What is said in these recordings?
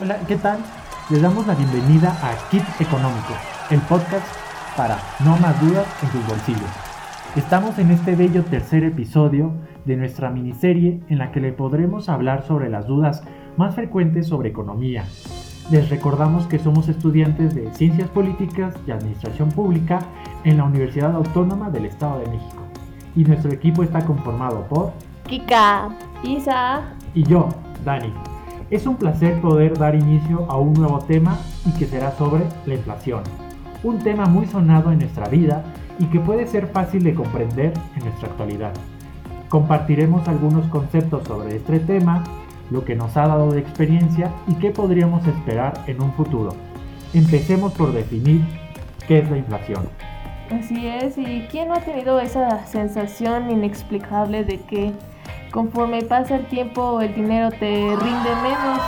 Hola, ¿qué tal? Les damos la bienvenida a Kit Económico, el podcast para no más dudas en tus bolsillos. Estamos en este bello tercer episodio de nuestra miniserie en la que le podremos hablar sobre las dudas más frecuentes sobre economía. Les recordamos que somos estudiantes de Ciencias Políticas y Administración Pública en la Universidad Autónoma del Estado de México. Y nuestro equipo está conformado por Kika, Isa y yo, Dani. Es un placer poder dar inicio a un nuevo tema y que será sobre la inflación. Un tema muy sonado en nuestra vida y que puede ser fácil de comprender en nuestra actualidad. Compartiremos algunos conceptos sobre este tema, lo que nos ha dado de experiencia y qué podríamos esperar en un futuro. Empecemos por definir qué es la inflación. Así es, y quién no ha tenido esa sensación inexplicable de que conforme pasa el tiempo el dinero te rinde menos.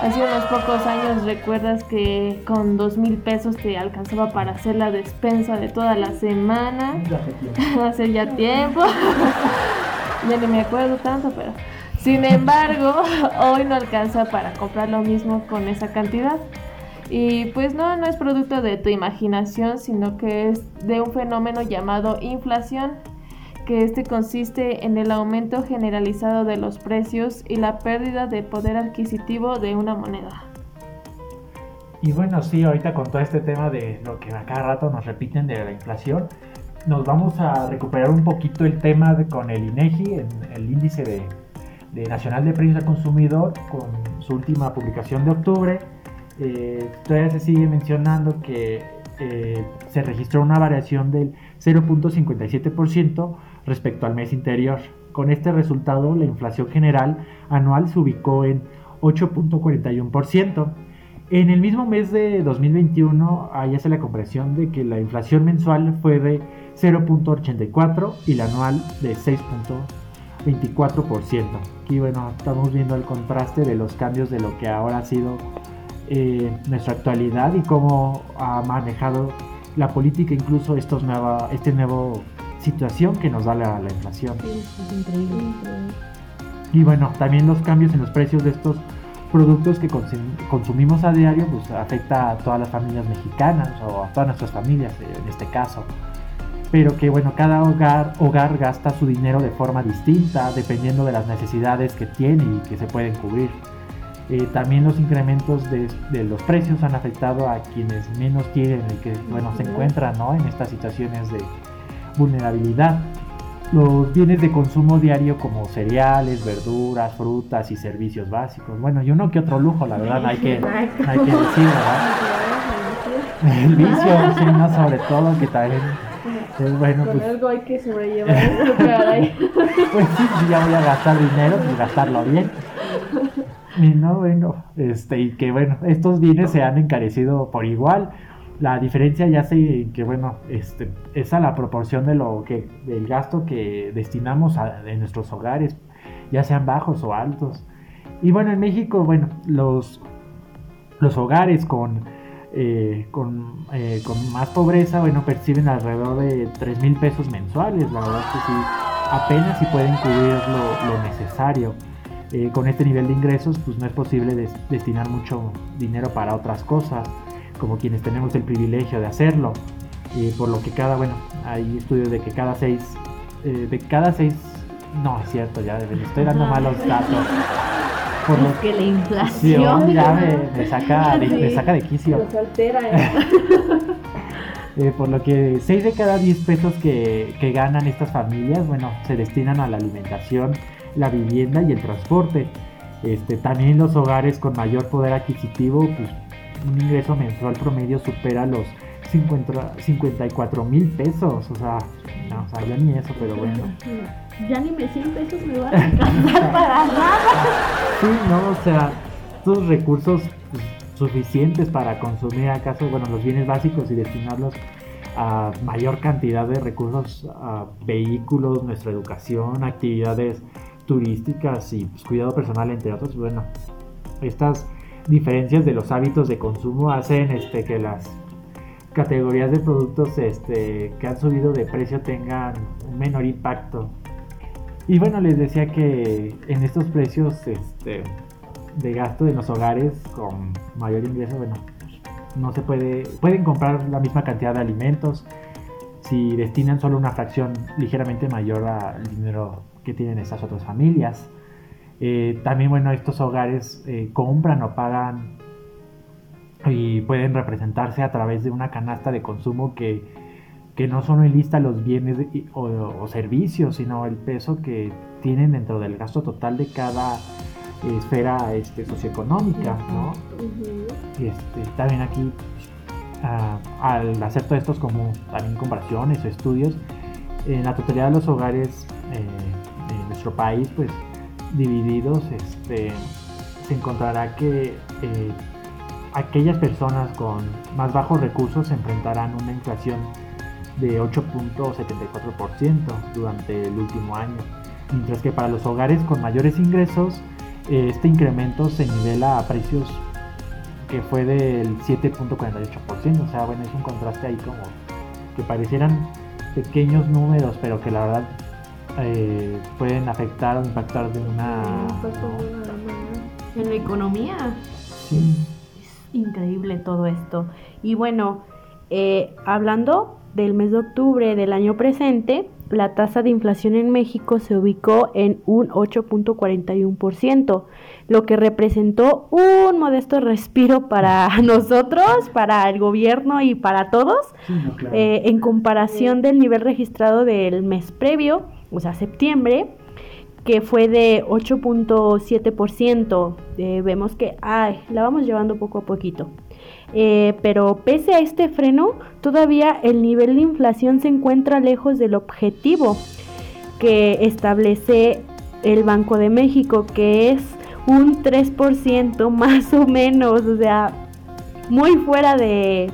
Hace unos pocos años recuerdas que con dos mil pesos te alcanzaba para hacer la despensa de toda la semana. Hace ya tiempo. ya ni me acuerdo tanto, pero sin embargo, hoy no alcanza para comprar lo mismo con esa cantidad. Y pues no, no es producto de tu imaginación, sino que es de un fenómeno llamado inflación que este consiste en el aumento generalizado de los precios y la pérdida de poder adquisitivo de una moneda. Y bueno, sí, ahorita con todo este tema de lo que a cada rato nos repiten de la inflación, nos vamos a recuperar un poquito el tema con el INEGI, en el índice de, Nacional de Precios al Consumidor, con su última publicación de octubre. Eh, todavía se sigue mencionando que eh, se registró una variación del 0.57% respecto al mes interior. Con este resultado, la inflación general anual se ubicó en 8.41%. En el mismo mes de 2021 hay hace la comprensión de que la inflación mensual fue de 0.84 y la anual de 6.24%. Aquí bueno, estamos viendo el contraste de los cambios de lo que ahora ha sido eh, nuestra actualidad y cómo ha manejado la política incluso estos nueva, este nuevo situación que nos da la, inflación. Y bueno, también los cambios en los precios de estos productos que consumimos a diario pues afecta a todas las familias mexicanas o a todas nuestras familias eh, en este caso. Pero que bueno, cada hogar, hogar gasta su dinero de forma distinta dependiendo de las necesidades que tiene y que se pueden cubrir. Eh, también los incrementos de, de, los precios han afectado a quienes menos tienen y que bueno, se encuentran ¿no? en estas situaciones de, vulnerabilidad. Los bienes de consumo diario como cereales, verduras, frutas y servicios básicos. Bueno, y uno que otro lujo, la verdad, hay que, hay que decir, ¿verdad? El vicio, sí, no, sobre todo, que también es bueno. Con pues, algo hay que sobrellevar Pues sí, si ya voy a gastar dinero, pues gastarlo bien. Y no, bueno, este, y que bueno, estos bienes se han encarecido por igual la diferencia ya sé que bueno este es a la proporción de lo que del gasto que destinamos a, en nuestros hogares ya sean bajos o altos. Y bueno en México bueno los los hogares con eh, con, eh, con, más pobreza bueno perciben alrededor de 3 mil pesos mensuales. La verdad es que sí apenas si pueden cubrir lo, lo necesario. Eh, con este nivel de ingresos pues no es posible destinar mucho dinero para otras cosas como quienes tenemos el privilegio de hacerlo. y por lo que cada, bueno, hay estudios de que cada seis, eh, de cada seis, no es cierto, ya estoy dando malos datos. Por lo que la inflación ya me, saca, de, me saca de quicio. ¿eh? Eh, por lo que 6 de cada 10 pesos que, que, ganan estas familias, bueno, se destinan a la alimentación, la vivienda y el transporte. Este, también los hogares con mayor poder adquisitivo, pues un ingreso mensual promedio supera los 50, 54 mil pesos. O sea, no, o sea, ya ni eso, pero bueno. Ya ni me 100 pesos me va a alcanzar para nada. Sí, no, o sea, estos recursos pues, suficientes para consumir acaso, bueno, los bienes básicos y destinarlos a mayor cantidad de recursos, a vehículos, nuestra educación, actividades turísticas y pues, cuidado personal, entre otros, bueno, estas diferencias de los hábitos de consumo hacen este, que las categorías de productos este, que han subido de precio tengan un menor impacto. Y bueno, les decía que en estos precios este, de gasto en los hogares con mayor ingreso, bueno, no se puede, pueden comprar la misma cantidad de alimentos si destinan solo una fracción ligeramente mayor al dinero que tienen estas otras familias. Eh, también, bueno, estos hogares eh, compran o pagan y pueden representarse a través de una canasta de consumo que, que no solo enlista los bienes o, servicios, sino el peso que tienen dentro del gasto total de cada esfera este, socioeconómica, ¿no? este, también aquí, ah, al hacer todos estos como también comparaciones o estudios, en la totalidad de los hogares eh, de nuestro país, pues divididos, este, se encontrará que eh, aquellas personas con más bajos recursos se enfrentarán una inflación de 8.74% durante el último año, mientras que para los hogares con mayores ingresos eh, este incremento se nivela a precios que fue del 7.48%, o sea, bueno, es un contraste ahí como que parecieran pequeños números, pero que la verdad eh, pueden afectar o impactar de una... En la economía. Sí increíble todo esto. Y bueno, eh, hablando del mes de octubre del año presente, la tasa de inflación en México se ubicó en un 8.41%, lo que representó un modesto respiro para nosotros, para el gobierno y para todos, eh, en comparación del nivel registrado del mes previo, o sea, septiembre, que fue de 8.7%. Eh, vemos que ay, la vamos llevando poco a poquito. Eh, pero pese a este freno, todavía el nivel de inflación se encuentra lejos del objetivo que establece el Banco de México, que es un 3% más o menos, o sea, muy fuera de,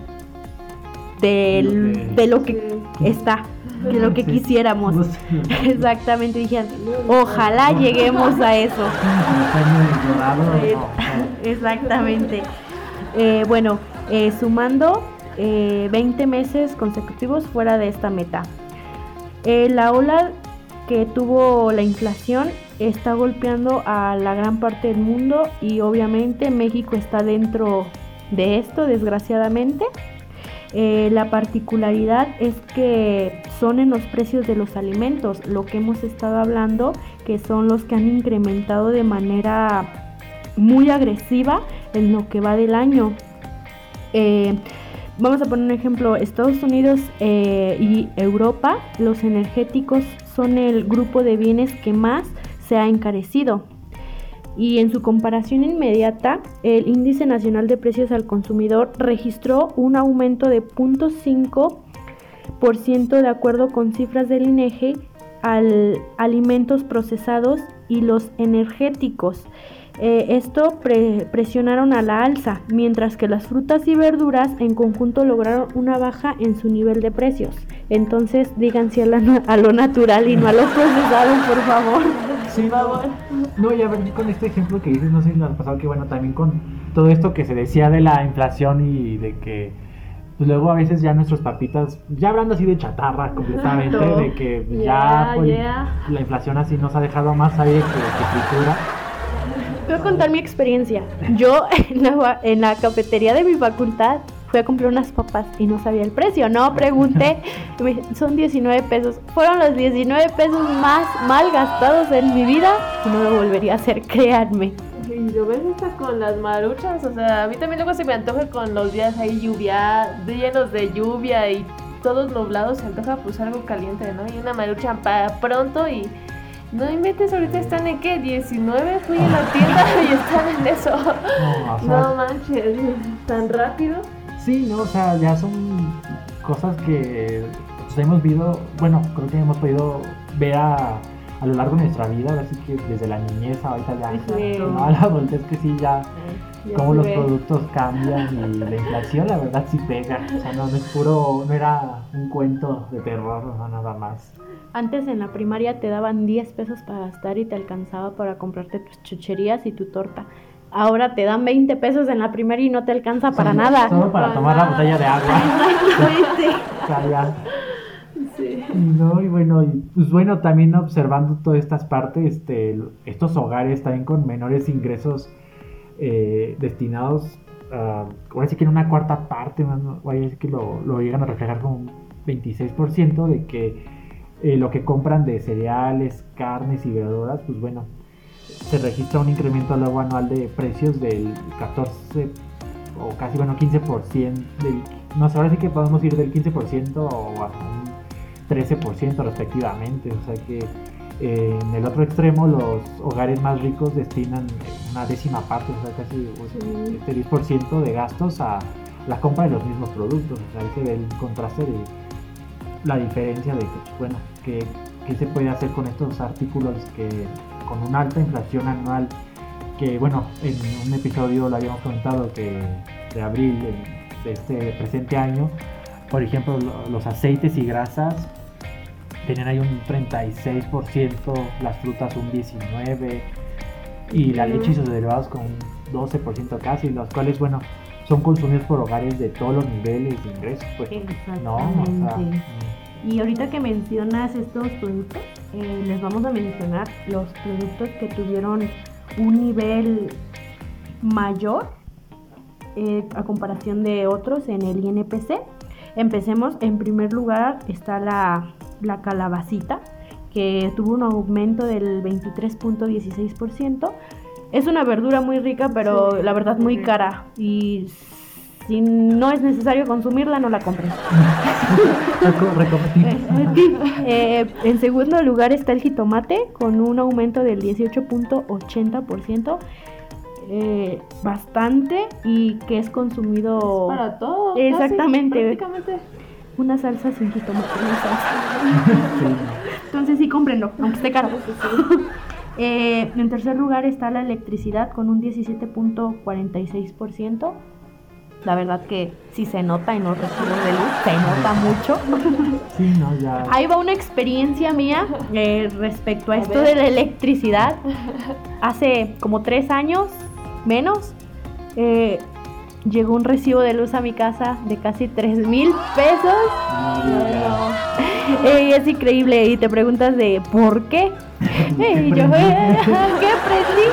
de lo que está que lo que quisiéramos. Exactamente, dije, ojalá lleguemos a eso. Exactamente. Eh, bueno, eh, sumando 20 eh, meses consecutivos fuera de esta meta. la ola que tuvo la inflación está golpeando a la gran parte del mundo y obviamente México está dentro de esto, desgraciadamente. Eh, la particularidad es que son en los precios de los alimentos, lo que hemos estado hablando, que son los que han incrementado de manera muy agresiva en lo que va del año. Eh, vamos a poner un ejemplo, Estados Unidos eh, y Europa, los energéticos son el grupo de bienes que más se ha encarecido y en su comparación inmediata, el índice nacional de precios al consumidor registró un aumento de 0.5% de acuerdo con cifras del INEGI al alimentos procesados y los energéticos. Eh, esto presionaron a la alza, mientras que las frutas y verduras en conjunto lograron una baja en su nivel de precios. Entonces, díganse a, a lo natural y no a lo procesado, por favor. Sí, no, ya con este ejemplo que dices, no sé si nos ha pasado que, bueno, también con todo esto que se decía de la inflación y de que pues luego a veces ya nuestros papitas, ya hablando así de chatarra completamente, de que ya pues, la inflación así nos ha dejado más aire que, que fritura Voy a contar mi experiencia. Yo en la, cafetería de mi facultad fui a comprar unas papas y no sabía el precio. No pregunté, son 19 pesos. Fueron los 19 pesos más mal gastados en mi vida y no lo volvería a hacer, créanme. Y lo ves hasta con las maruchas, o sea, a mí también luego se me antoja con los días ahí lluvia, llenos de lluvia y todos nublados, se antoja pues algo caliente, ¿no? Y una marucha para pronto y no inventes, ahorita están en qué, 19, fui a la tienda y están en eso. No, manches, tan rápido. Sí, no, o sea, ya son cosas que pues, hemos visto, bueno, creo que hemos podido ver a, a lo largo de nuestra vida, así que desde la niñez ahorita ya, a la adultez que sí ya, cómo los productos cambian y la inflación la verdad sí pega, o sea, no, no es puro, no era un cuento de terror, no, nada más. Antes en la primaria te daban 10 pesos para gastar y te alcanzaba para comprarte tus chucherías y tu torta. Ahora te dan 20 pesos en la primaria y no te alcanza para nada. Solo para tomar la botella de agua. sí. Y no, y bueno, y pues bueno, también observando todas estas partes, este, estos hogares también con menores ingresos, eh, destinados a, ahora sí que en una cuarta parte, más, ahora sí que lo, lo llegan a reflejar como un 26% de que eh, lo que compran de cereales, carnes y verduras, pues bueno, se registra un incremento luego anual de precios del 14 o casi, bueno, 15%, del, no sé, ahora sí que podemos ir del 15% o a un 13% respectivamente, o sea que eh, en el otro extremo los hogares más ricos destinan una décima parte, o sea, casi este 10% de gastos a la compra de los mismos productos, o sea, ahí se ve el contraste de la diferencia de que, bueno, que, qué se puede hacer con estos artículos que con una alta inflación anual, que bueno, en un episodio lo habíamos comentado que de abril de, este presente año, por ejemplo, lo- los aceites y grasas tenían ahí un 36%, las frutas un 19% y la leche y sus derivados con un 12% casi, los cuales, bueno, son consumidos por hogares de todos los niveles de ingresos, pues, no, o sea, Exactamente. Y ahorita que mencionas estos productos, eh, les vamos a mencionar los productos que tuvieron un nivel mayor eh, a comparación de otros en el INPC. Empecemos, en primer lugar está la, la calabacita, que tuvo un aumento del 23.16%. Es una verdura muy rica, pero Sí, la verdad muy cara. Y si no es necesario consumirla, no la compren. Eh, en segundo lugar está el jitomate con un aumento del 18.80%. eh, bastante y que es consumido Para todo. Exactamente. casi, prácticamente. una salsa sin jitomate. una salsa. sí, Entonces sí, cómprenlo, aunque esté caro. Eh, en tercer lugar está la electricidad con un 17.46%. La verdad que sí se nota en los recibos de luz, se nota mucho. sí, no, ya. Ahí va una experiencia mía eh, respecto a, A esto ver. de la electricidad. Hace como tres años, menos, eh, llegó un recibo de luz a mi casa de casi tres mil pesos. no. Eh, es increíble y te preguntas de ¿por qué? Y yo, ¿qué aprendí?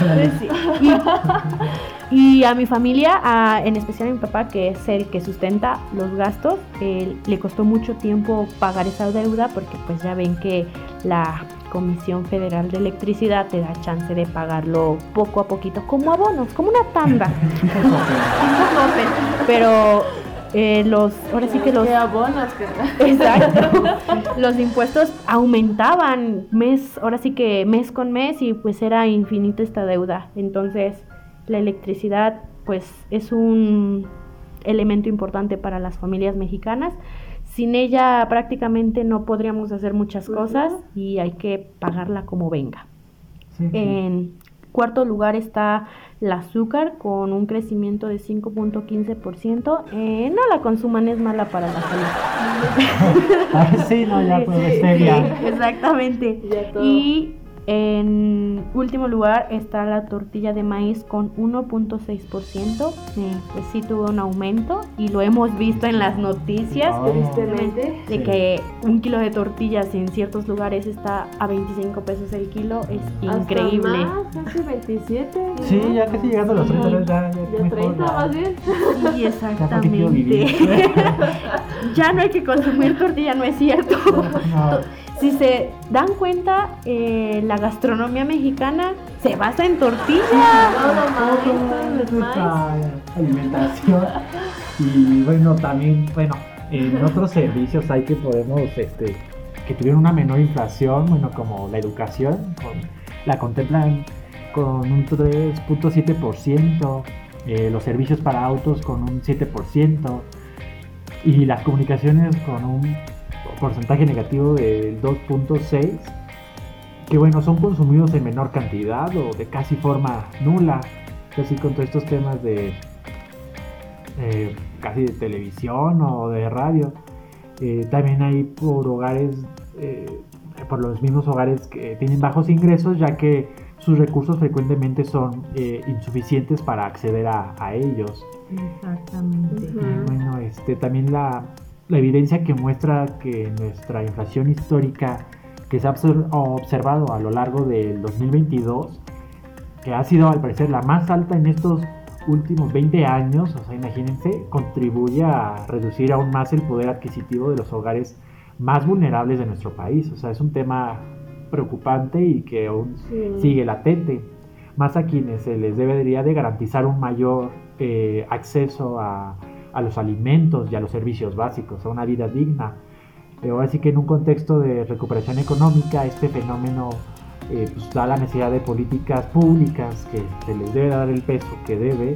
Pues. Y, y a mi familia, a- en especial a mi papá, que es el que sustenta los gastos, eh, le costó mucho tiempo pagar esa deuda porque pues ya ven que la Comisión Federal de Electricidad te da chance de pagarlo poco a poquito, como abonos, como una tanda. Pero eh, los, ahora sí que los ¿Qué abonas? Exacto. Los impuestos aumentaban mes, ahora sí que mes con mes y pues era infinita esta deuda. Entonces, la electricidad pues es un elemento importante para las familias mexicanas. Sin ella prácticamente no podríamos hacer muchas cosas y hay que pagarla como venga. Sí, sí. En cuarto lugar está el azúcar con un crecimiento de 5.15%. Eh, no la consuman, es mala para la salud. Sí, no, ya, pues, Sí, exactamente. Ya. Y en último lugar está la tortilla de maíz con 1.6%. Eh, pues sí tuvo un aumento y lo hemos visto en las noticias. Ah. Tristemente. De Sí. que un kilo de tortillas en ciertos lugares está a 25 pesos el kilo, es Hasta increíble. más, casi 27. Sí, ¿no? ya casi llegando a los Sí. 30, ya, ya, Ya mejor, 30 ya. más bien. Sí, exactamente. ya no hay que consumir tortilla, no es cierto. No, Si se dan cuenta, eh, la gastronomía mexicana se basa en tortilla. Todo maíz, todo es maíz. nuestra alimentación. Y bueno, también, bueno, en otros servicios hay que podemos, este, que tuvieron una menor inflación, bueno, como la educación, con- la contemplan con un 3.7%, eh, los servicios para autos con un 7%, y las comunicaciones con un porcentaje negativo del 2.6%, que bueno, son consumidos en menor cantidad o de casi forma nula, así con todos estos temas de eh, casi de televisión o de radio. Eh, también hay por hogares, eh, por los mismos hogares que tienen bajos ingresos, ya que sus recursos frecuentemente son eh, insuficientes para acceder a, a ellos. Exactamente. Y bueno, este, también la, la evidencia que muestra que nuestra inflación histórica que se ha obser- observado a lo largo del 2022 que ha sido al parecer la más alta en estos últimos 20 años, o sea, imagínense, contribuye a reducir aún más el poder adquisitivo de los hogares más vulnerables de nuestro país. O sea, es un tema preocupante y que aún sigue latente, más a quienes se les debería de garantizar un mayor eh, acceso a, a, los alimentos y a los servicios básicos, a una vida digna. Pero ahora sí que en un contexto de recuperación económica, este fenómeno eh, pues, da la necesidad de políticas públicas que se les debe dar el peso que debe,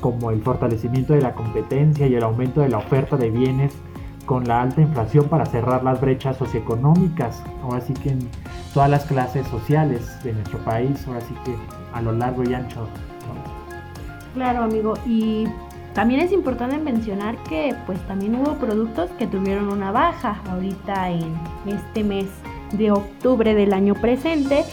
como el fortalecimiento de la competencia y el aumento de la oferta de bienes con la alta inflación para cerrar las brechas socioeconómicas, ahora sí que en todas las clases sociales de nuestro país, ahora sí que a lo largo y ancho. Claro, amigo, y también es importante mencionar que pues también hubo productos que tuvieron una baja ahorita en este mes de octubre del año presente.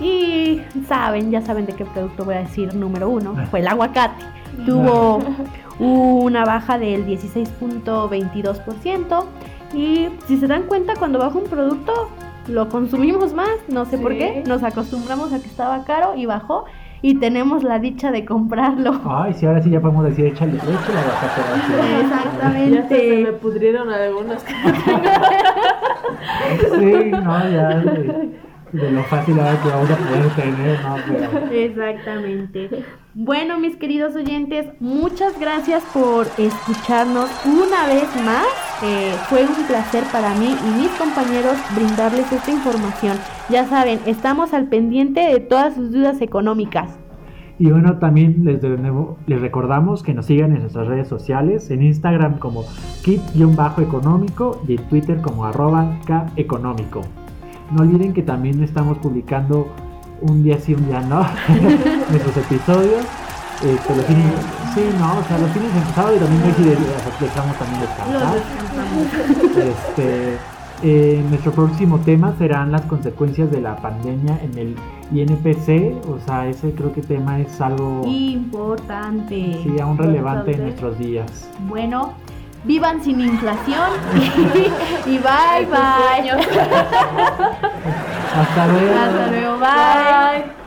Y saben, ya saben de qué producto voy a decir número uno, fue el aguacate. Tuvo una baja del 16.22%. Y si se dan cuenta, cuando baja un producto, lo consumimos más, no sé por qué, nos acostumbramos a que estaba caro y bajó y tenemos la dicha de comprarlo. Ay, sí, ahora sí ya podemos decir, échale, échale aguacate. Exactamente. Ya se me pudrieron algunas Sí, no, ya de, lo fácil ahora que vamos a poder tener, no, pero... Exactamente. Bueno, mis queridos oyentes, muchas gracias por escucharnos una vez más. Eh, fue un placer para mí y mis compañeros brindarles esta información. Ya saben, estamos al pendiente de todas sus dudas económicas. Y bueno, también les, de nuevo, les recordamos que nos sigan en nuestras redes sociales, en Instagram como kit-económico y en Twitter como arroba económico. No olviden que también estamos publicando un día sí, un día no nuestros episodios. Este, los fines, sí, no, o sea, los fines de sábado y domingo sí dejamos también descansar. Este, eh, nuestro próximo tema serán las consecuencias de la pandemia en el INPC, o sea, ese creo que tema es algo Importante. sí, aún relevante en nuestros días. Bueno, vivan sin inflación y bye bye. Hasta luego. Hasta luego, bye. Bye.